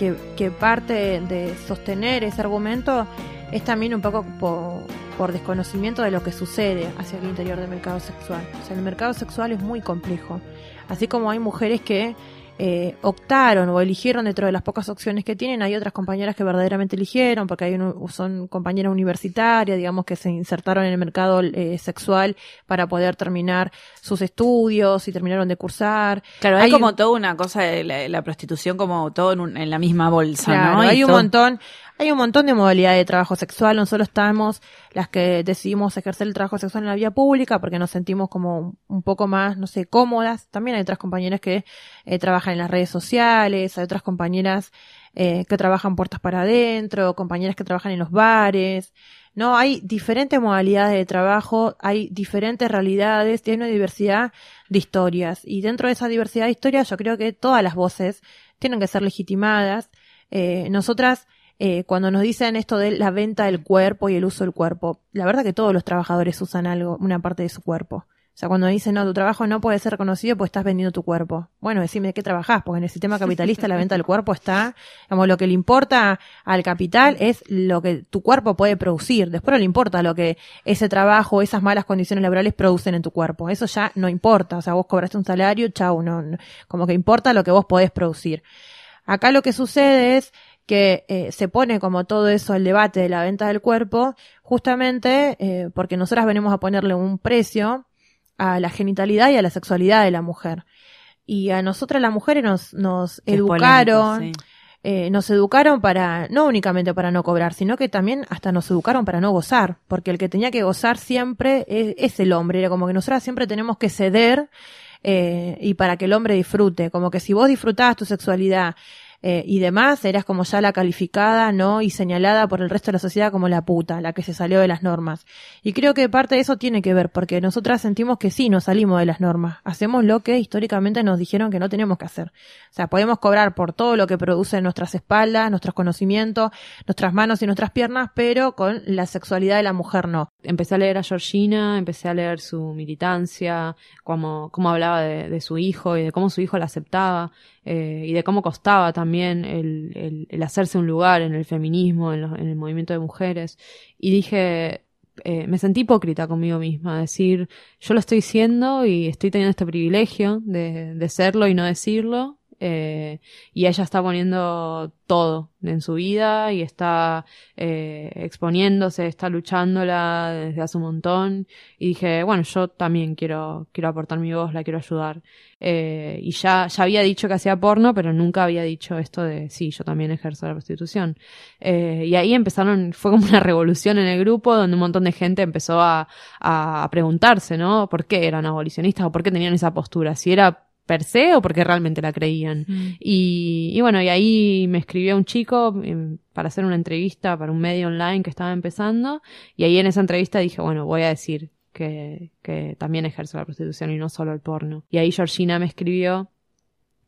parte de sostener ese argumento es también un poco por, por, desconocimiento de lo que sucede hacia el interior del mercado sexual. O sea, el mercado sexual es muy complejo. Así como hay mujeres que eh, optaron o eligieron dentro de las pocas opciones que tienen, hay otras compañeras que verdaderamente eligieron, porque hay son compañeras universitarias, digamos, que se insertaron en el mercado eh, sexual para poder terminar sus estudios y terminaron de cursar. Claro, hay, como toda una cosa de la, prostitución como todo en, la misma bolsa, ¿no? Hay un montón, hay un montón de modalidades de trabajo sexual, no solo estamos las que decidimos ejercer el trabajo sexual en la vía pública porque nos sentimos como un poco más, no sé, cómodas. También hay otras compañeras que eh, trabajan en las redes sociales, hay otras compañeras eh, que trabajan puertas para adentro, compañeras que trabajan en los bares. No, hay diferentes modalidades de trabajo, hay diferentes realidades, tiene una diversidad de historias. Y dentro de esa diversidad de historias yo creo que todas las voces tienen que ser legitimadas. Eh, nosotras eh, cuando nos dicen esto de la venta del cuerpo y el uso del cuerpo, la verdad que todos los trabajadores usan algo, una parte de su cuerpo. O sea, cuando dicen, no, tu trabajo no puede ser reconocido porque estás vendiendo tu cuerpo. Bueno, decime de qué trabajás, porque en el sistema capitalista la venta del cuerpo está, digamos, lo que le importa al capital es lo que tu cuerpo puede producir. Después no le importa lo que ese trabajo, esas malas condiciones laborales producen en tu cuerpo. Eso ya no importa. O sea, vos cobraste un salario, chau, no, como que importa lo que vos podés producir. Acá lo que sucede es que eh, se pone como todo eso el debate de la venta del cuerpo, justamente eh, porque nosotras venimos a ponerle un precio a la genitalidad y a la sexualidad de la mujer. Y a nosotras las mujeres nos, nos educaron, eh, nos educaron para, no únicamente para no cobrar, sino que también hasta nos educaron para no gozar, porque el que tenía que gozar siempre es, es el hombre, era como que nosotras siempre tenemos que ceder eh, y para que el hombre disfrute, como que si vos disfrutabas tu sexualidad eh, y demás, eras como ya la calificada, ¿no? Y señalada por el resto de la sociedad como la puta, la que se salió de las normas. Y creo que parte de eso tiene que ver, porque nosotras sentimos que sí, nos salimos de las normas. Hacemos lo que históricamente nos dijeron que no tenemos que hacer. O sea, podemos cobrar por todo lo que produce nuestras espaldas, nuestros conocimientos, nuestras manos y nuestras piernas, pero con la sexualidad de la mujer no. Empecé a leer a Georgina, empecé a leer su militancia, cómo, cómo hablaba de, su hijo y de cómo su hijo la aceptaba eh, y de cómo costaba también el, hacerse un lugar en el feminismo, en, el movimiento de mujeres. Y dije, eh, me sentí hipócrita conmigo misma, decir, yo lo estoy siendo y estoy teniendo este privilegio de, de serlo y no decirlo, eh, y ella está poniendo todo en su vida y está eh, exponiéndose, está luchándola desde hace un montón y dije, bueno, yo también quiero, quiero aportar mi voz, la quiero ayudar. Eh, y ya, ya había dicho que hacía porno, pero nunca había dicho esto de, sí, yo también ejerzo la prostitución. Y ahí empezaron, fue como una revolución en el grupo donde un montón de gente empezó a, a preguntarse, ¿no? ¿Por qué eran abolicionistas o por qué tenían esa postura? Si era per se o porque realmente la creían. Mm. Y, y bueno, y ahí me escribió un chico eh, para hacer una entrevista para un medio online que estaba empezando y ahí en esa entrevista dije, bueno, voy a decir que, que también ejerzo la prostitución y no solo el porno. Y ahí Georgina me escribió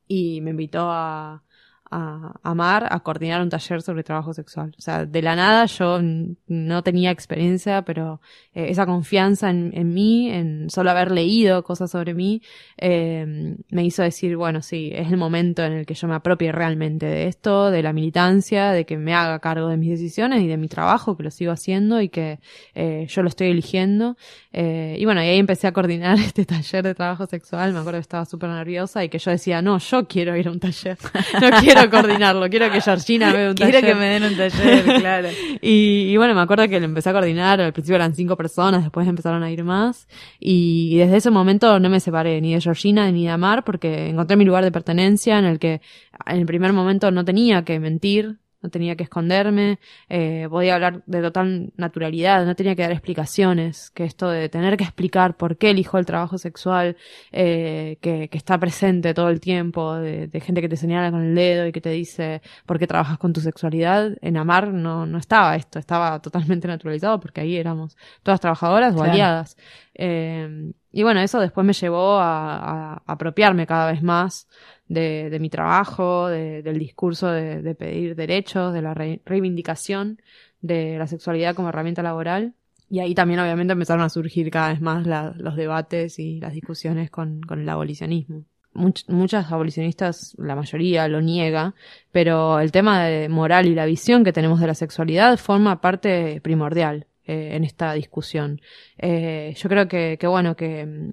y me invitó a, a, a Mar a coordinar un taller sobre trabajo sexual. O sea, de la nada yo no tenía experiencia, pero eh, esa confianza en, en mí, en solo haber leído cosas sobre mí, eh, me hizo decir, bueno, sí, es el momento en el que yo me apropie realmente de esto, de la militancia, de que me haga cargo de mis decisiones y de mi trabajo, que lo sigo haciendo y que eh, yo lo estoy eligiendo. Eh, y bueno, y ahí empecé a coordinar <laughs> este taller de trabajo sexual. Me acuerdo que estaba súper nerviosa y que yo decía, no, yo quiero ir a un taller. No <laughs> quiero coordinarlo, quiero que Georgina vea un taller. Quiero que me den un taller, <laughs> claro. Y, y bueno, me acuerdo que lo empecé a coordinar, al principio eran cinco personas, después empezaron a ir más, y, y desde ese momento no me separé ni de Georgina ni de Amar, porque encontré mi lugar de pertenencia en el que en el primer momento no tenía que mentir, no tenía que esconderme, eh, podía hablar de total naturalidad, no tenía que dar explicaciones, que esto de tener que explicar por qué elijo el trabajo sexual, eh, que, que está presente todo el tiempo, de, de gente que te señala con el dedo y que te dice por qué trabajas con tu sexualidad, en Amar no, no estaba esto, estaba totalmente naturalizado porque ahí éramos todas trabajadoras o Claro. aliadas. Eh, y bueno, eso después me llevó a, a apropiarme cada vez más de, mi trabajo, de- del discurso de, pedir derechos, de la re- reivindicación de la sexualidad como herramienta laboral. Y ahí también obviamente empezaron a surgir cada vez más los debates y las discusiones con, el abolicionismo. Much- muchas abolicionistas, la mayoría, lo niega, pero el tema de moral y la visión que tenemos de la sexualidad forma parte primordial eh, en esta discusión. Eh, yo creo que, que bueno, que mm,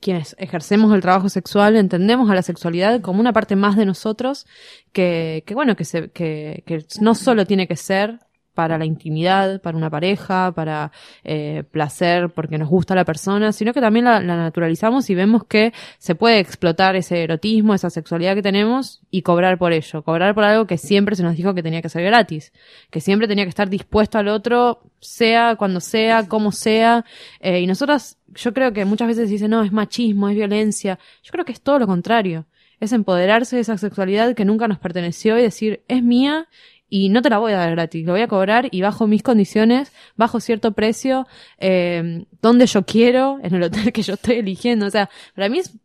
quienes ejercemos el trabajo sexual entendemos a la sexualidad como una parte más de nosotros que, que bueno, que, se, que, que no solo tiene que ser para la intimidad, para una pareja, para eh, placer, porque nos gusta la persona, sino que también la, la naturalizamos y vemos que se puede explotar ese erotismo, esa sexualidad que tenemos y cobrar por ello, cobrar por algo que siempre se nos dijo que tenía que ser gratis, que siempre tenía que estar dispuesto al otro, sea cuando sea, como sea, eh, y nosotras, yo creo que muchas veces dicen, no, es machismo, es violencia, yo creo que es todo lo contrario, es empoderarse de esa sexualidad que nunca nos perteneció y decir, es mía y no te la voy a dar gratis, lo voy a cobrar y bajo mis condiciones, bajo cierto precio, eh, donde yo quiero, en el hotel <laughs> que yo estoy eligiendo. O sea, para mí es,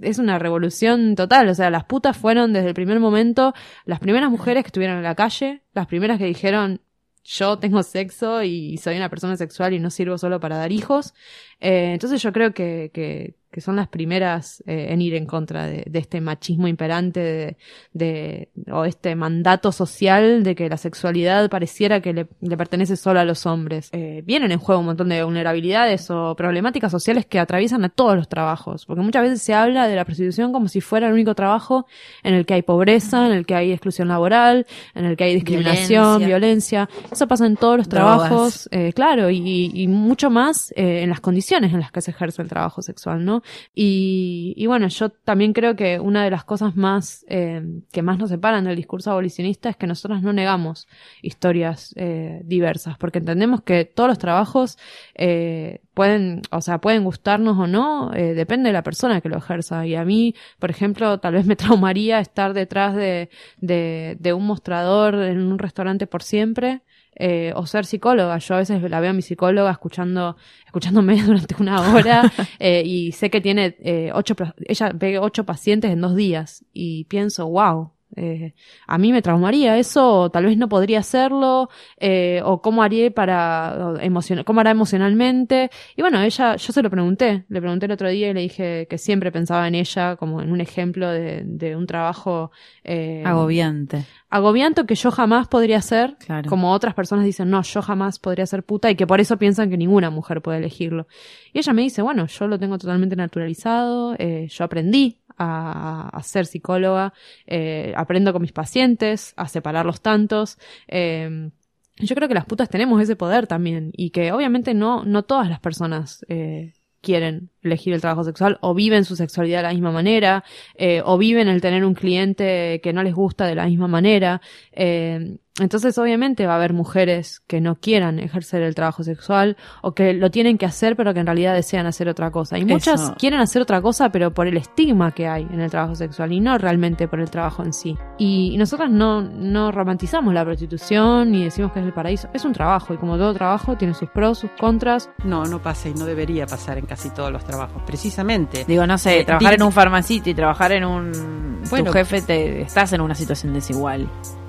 es- una revolución total. O sea, las putas fueron desde el primer momento las primeras mujeres que estuvieron en la calle, las primeras que dijeron, yo tengo sexo y soy una persona sexual y no sirvo solo para dar hijos. Eh, entonces yo creo que, que, que son las primeras eh, en ir en contra de, de este machismo imperante de, de- o este mandato social de que la sexualidad pareciera que le, le pertenece solo a los hombres. Eh, vienen en juego un montón de vulnerabilidades o problemáticas sociales que atraviesan a todos los trabajos, porque muchas veces se habla de la prostitución como si fuera el único trabajo en el que hay pobreza, en el que hay exclusión laboral, en el que hay discriminación, Violencia. violencia. Eso pasa en todos los Drogas. trabajos, eh, claro, y, y mucho más eh, en las condiciones en las que se ejerce el trabajo sexual, ¿no? Y, y bueno, yo también creo que una de las cosas más eh, que más nos separan del discurso abolicionista es que nosotros no negamos historias eh, diversas, porque entendemos que todos los trabajos eh, pueden, o sea, pueden gustarnos o no, eh, depende de la persona que lo ejerza. Y a mí, por ejemplo, tal vez me <laughs> traumaría estar detrás de, de, de un mostrador en un restaurante por siempre. Eh, o ser psicóloga. Yo a veces la veo a mi psicóloga escuchando, escuchándome <laughs> durante una hora eh, y sé que tiene eh, ocho, ella ve ocho pacientes en dos días y pienso, wow. Eh, a mí me traumaría eso, o tal vez no podría hacerlo, eh, o cómo haría para, o emocion- cómo hará emocionalmente. Y bueno, ella, yo se lo pregunté, le pregunté el otro día y le dije que siempre pensaba en ella como en un ejemplo de, de un trabajo eh, Agobiante. agobiante que yo jamás podría hacer, Claro. como otras personas dicen, no, yo jamás podría ser puta y que por eso piensan que ninguna mujer puede elegirlo. Y ella me dice, bueno, yo lo tengo totalmente naturalizado, eh, yo aprendí a, a ser psicóloga, eh, aprendo con mis pacientes a separar los tantos. Eh, yo creo que las putas tenemos ese poder también y que obviamente no, no todas las personas eh, quieren elegir el trabajo sexual o viven su sexualidad de la misma manera eh, o viven el tener un cliente que no les gusta de la misma manera. Eh, entonces, obviamente, va a haber mujeres que no quieran ejercer el trabajo sexual o que lo tienen que hacer, pero que en realidad desean hacer otra cosa. Y muchas Eso. quieren hacer otra cosa, pero por el estigma que hay en el trabajo sexual y no realmente por el trabajo en sí. Y nosotras no, no romantizamos la prostitución ni decimos que es el paraíso. Es un trabajo y como todo trabajo tiene sus pros, sus contras. No, no pasa y no debería pasar en casi todos los trabajos. Precisamente. Digo, no sé, Eh, trabajar en un farmacito y trabajar en un... Bueno. tu jefe, te estás en una situación desigual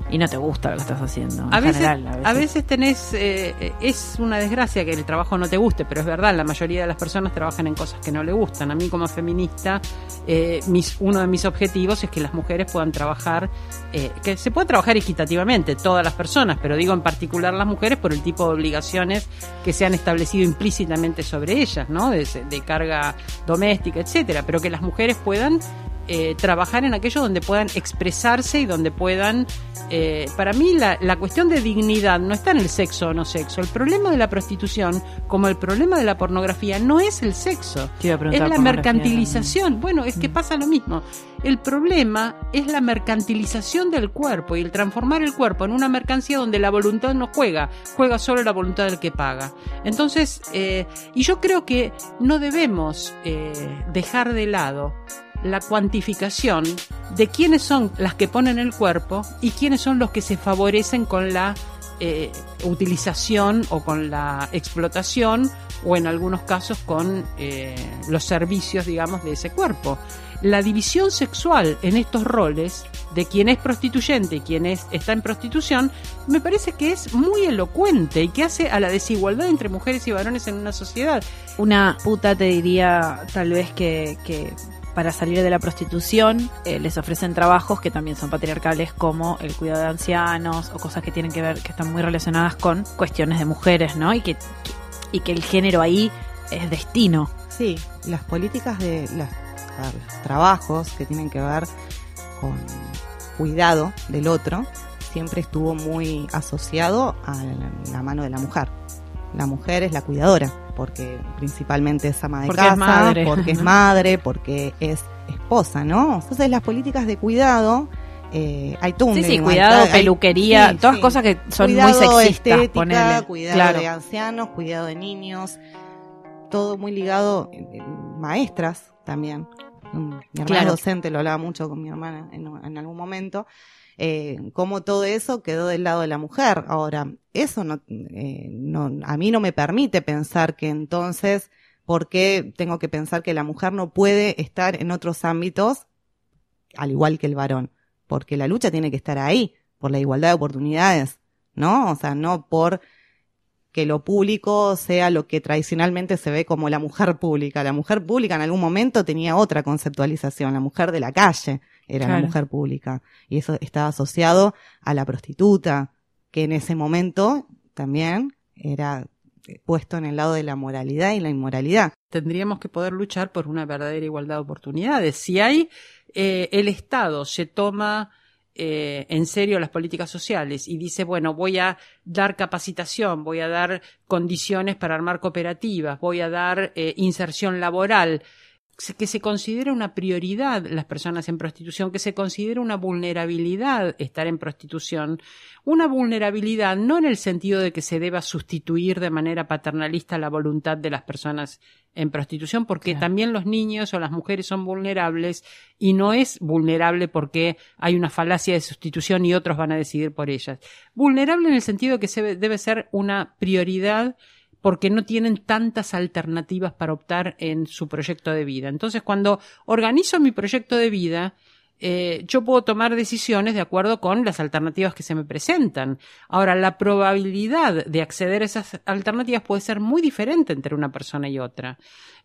y no te gusta lo que estás haciendo. en A veces, general, a veces tenés, eh, es una desgracia que el trabajo no te guste, pero es verdad, la mayoría de las personas trabajan en cosas que no le gustan. A mí como feminista, eh, mis, uno de mis objetivos es que las mujeres puedan trabajar, eh, que se pueda trabajar equitativamente, todas las personas, pero digo en particular las mujeres por el tipo de obligaciones que se han establecido implícitamente sobre ellas, ¿no? De, de carga doméstica, etcétera, pero que las mujeres puedan eh, trabajar en aquello donde puedan expresarse y donde puedan... eh, para mí la, la cuestión de dignidad no está en el sexo o no sexo. El problema de la prostitución, como el problema de la pornografía, no es el sexo. Es la mercantilización. Bueno, es que pasa lo mismo. El problema es la mercantilización del cuerpo y el transformar el cuerpo en una mercancía donde la voluntad no juega, juega solo la voluntad del que paga. Entonces, eh, y yo creo que no debemos dejar de lado la cuantificación de quiénes son las que ponen el cuerpo y quiénes son los que se favorecen con la eh, utilización o con la explotación o en algunos casos con eh, los servicios, digamos, de ese cuerpo. La división sexual en estos roles de quien es prostituyente y quien es, está en prostitución me parece que es muy elocuente y que hace a la desigualdad entre mujeres y varones en una sociedad. Una puta te diría tal vez que para salir de la prostitución eh, les ofrecen trabajos que también son patriarcales como el cuidado de ancianos o cosas que tienen que ver, que están muy relacionadas con cuestiones de mujeres, ¿no? Y que, y que el género ahí es destino. Sí, las políticas de ver, los trabajos que tienen que ver con cuidado del otro siempre estuvo muy asociado a la mano de la mujer. La mujer es la cuidadora, porque principalmente es ama de Porque es casa, madre. porque es madre, porque es esposa, ¿no? Entonces las políticas de cuidado, eh, hay un Sí, sí, cuidado, hay- peluquería, sí, todas sí. cosas que son cuidado muy sexistas, estética, ponele. cuidado Claro. de ancianos, cuidado de niños, todo muy ligado, eh, eh, maestras también. Mi hermana Claro. es docente, lo hablaba mucho con mi hermana en, en algún momento, eh, cómo todo eso quedó del lado de la mujer. Ahora, eso no, eh, no, a mí no me permite pensar que entonces, ¿por qué tengo que pensar que la mujer no puede estar en otros ámbitos al igual que el varón? Porque la lucha tiene que estar ahí, por la igualdad de oportunidades, ¿no? O sea, no por que lo público sea lo que tradicionalmente se ve como la mujer pública. La mujer pública en algún momento tenía otra conceptualización, la mujer de la calle era la Claro. mujer pública. Y eso estaba asociado a la prostituta, que en ese momento también era eh, puesto en el lado de la moralidad y la inmoralidad. tendríamos que poder luchar por una verdadera igualdad de oportunidades. Si hay eh, el Estado se toma eh, en serio las políticas sociales y dice, bueno, voy a dar capacitación, voy a dar condiciones para armar cooperativas, voy a dar eh, inserción laboral, que se considera una prioridad las personas en prostitución, que se considera una vulnerabilidad estar en prostitución, una vulnerabilidad no en el sentido de que se deba sustituir de manera paternalista la voluntad de las personas en prostitución, porque Claro. también los niños o las mujeres son vulnerables y no es vulnerable porque hay una falacia de sustitución y otros van a decidir por ellas. Vulnerable en el sentido de que se debe ser una prioridad porque no tienen tantas alternativas para optar en su proyecto de vida. Entonces, cuando organizo mi proyecto de vida, eh, yo puedo tomar decisiones de acuerdo con las alternativas que se me presentan. Ahora, la probabilidad de acceder a esas alternativas puede ser muy diferente entre una persona y otra.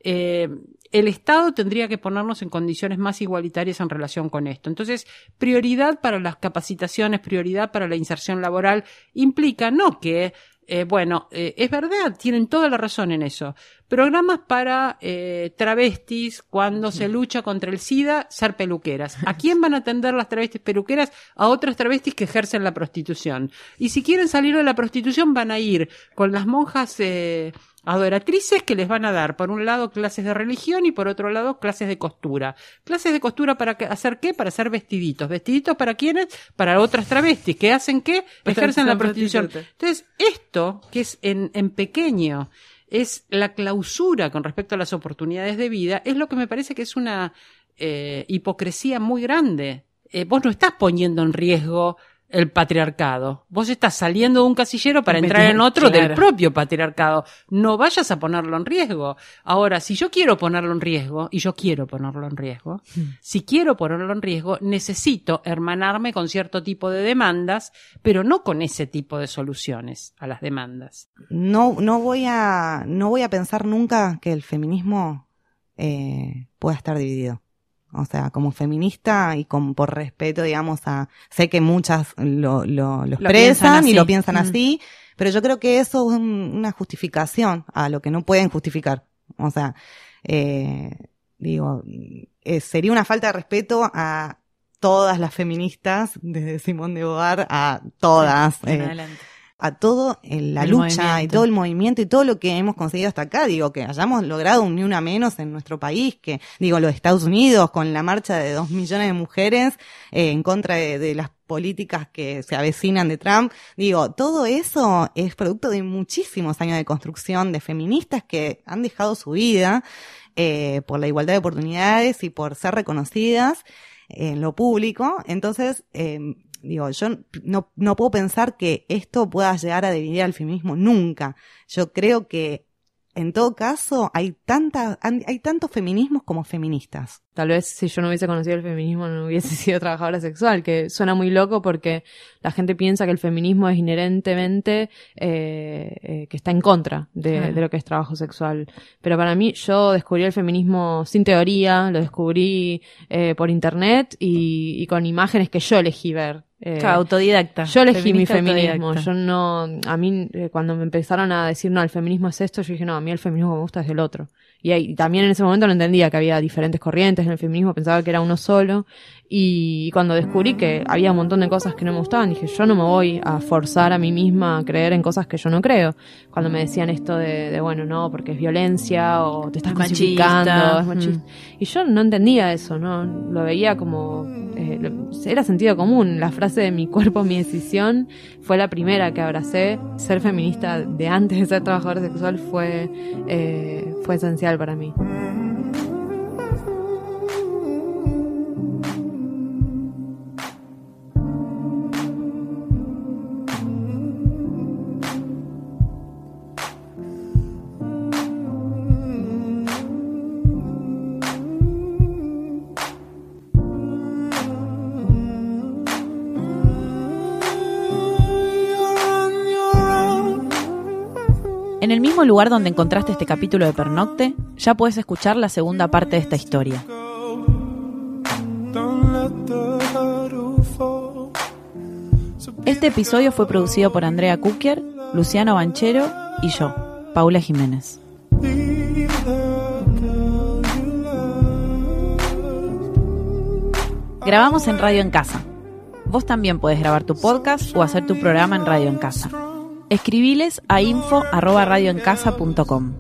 Eh, el Estado tendría que ponernos en condiciones más igualitarias en relación con esto. Entonces, prioridad para las capacitaciones, prioridad para la inserción laboral, implica no que eh, bueno, eh, es verdad, tienen toda la razón en eso, programas para eh, travestis cuando se lucha contra el SIDA, ser peluqueras. ¿A <laughs> quién van a atender las travestis peluqueras? A otras travestis que ejercen la prostitución. Y si quieren salir de la prostitución van a ir con las monjas eh, adoratrices que les van a dar, por un lado, clases de religión y por otro lado, clases de costura. Clases de costura para hacer qué? Para hacer vestiditos. ¿Vestiditos para quiénes? Para otras travestis. ¿Que hacen qué? Ejercen la prostitución. Entonces, esto, que es en, en pequeño, es la clausura con respecto a las oportunidades de vida, es lo que me parece que es una eh, hipocresía muy grande. Eh, vos no estás poniendo en riesgo el patriarcado. Vos estás saliendo de un casillero para entrar en otro del propio patriarcado. No vayas a ponerlo en riesgo. Ahora, si yo quiero ponerlo en riesgo, y yo quiero ponerlo en riesgo, hmm. si quiero ponerlo en riesgo, necesito hermanarme con cierto tipo de demandas, pero no con ese tipo de soluciones a las demandas. No, no voy a, no voy a pensar nunca que el feminismo eh, pueda estar dividido. O sea, como feminista y con, por respeto, digamos, a, sé que muchas lo, lo, lo expresan y lo piensan así, pero yo creo que eso es una justificación a lo que no pueden justificar. O sea, eh, digo, eh, sería una falta de respeto a todas las feministas, desde Simón de Bogar a todas. Eh, a todo la lucha y todo el movimiento y todo lo que hemos conseguido hasta acá. Digo, que hayamos logrado un ni una menos en nuestro país, que, digo, los Estados Unidos con la marcha de dos millones de mujeres eh, en contra de, las políticas que se avecinan de Trump. Digo, todo eso es producto de muchísimos años de construcción de feministas que han dejado su vida eh, por la igualdad de oportunidades y por ser reconocidas en lo público. Entonces, eh, Digo, yo no, no puedo pensar que esto pueda llegar a dividir al feminismo nunca. Yo creo que en todo caso, hay tanta, hay tantos feminismos como feministas. Tal vez si yo no hubiese conocido el feminismo no hubiese <laughs> sido trabajadora sexual, que suena muy loco porque la gente piensa que el feminismo es inherentemente eh, eh, que está en contra de, lo que es trabajo sexual. Pero para mí, yo descubrí el feminismo sin teoría, lo descubrí eh, por internet y, y con imágenes que yo elegí ver. Eh, autodidacta. Yo elegí mi feminismo. Yo no, a mí, eh, cuando me empezaron a decir, no, el feminismo es esto, yo dije, no, a mí el feminismo me gusta es el otro. Y, también en ese momento no entendía que había diferentes corrientes en el feminismo, pensaba que era uno solo. Y cuando descubrí que había un montón de cosas que no me gustaban, dije, yo no me voy a forzar a mí misma a creer en cosas que yo no creo. Cuando me decían esto de, bueno, no, porque es violencia o te estás machista. es machista. Y yo no entendía eso, ¿no? Lo veía como, eh, era sentido común. La frase de mi cuerpo, mi decisión, fue la primera que abracé. Ser feminista de antes de ser trabajadora sexual fue, eh, fue esencial para mí. Mismo lugar donde encontraste este capítulo de Pernocte, ya puedes escuchar la segunda parte de esta historia. Este episodio fue producido por Andrea Kukier, Luciano Banchero y yo, Paula Jiménez. Grabamos en Radio en Casa. Vos también puedes grabar tu podcast o hacer tu programa en Radio en Casa. Escribiles a info arroba radioencasa.com.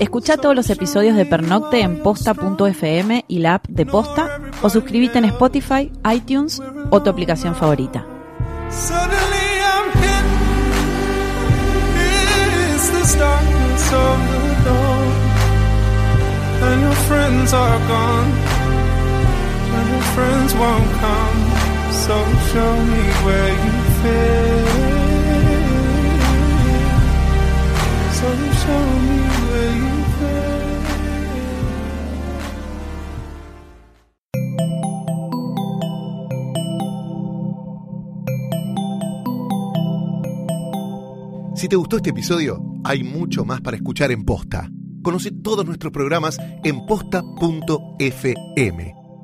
Escucha todos los episodios de Pernocte en posta.fm y la app de Posta o suscríbete en Spotify, iTunes o tu aplicación favorita. friends won't come, so show me where you. So me where you. Si te gustó este episodio, hay mucho más para escuchar en Posta. Conoce todos nuestros programas en posta.fm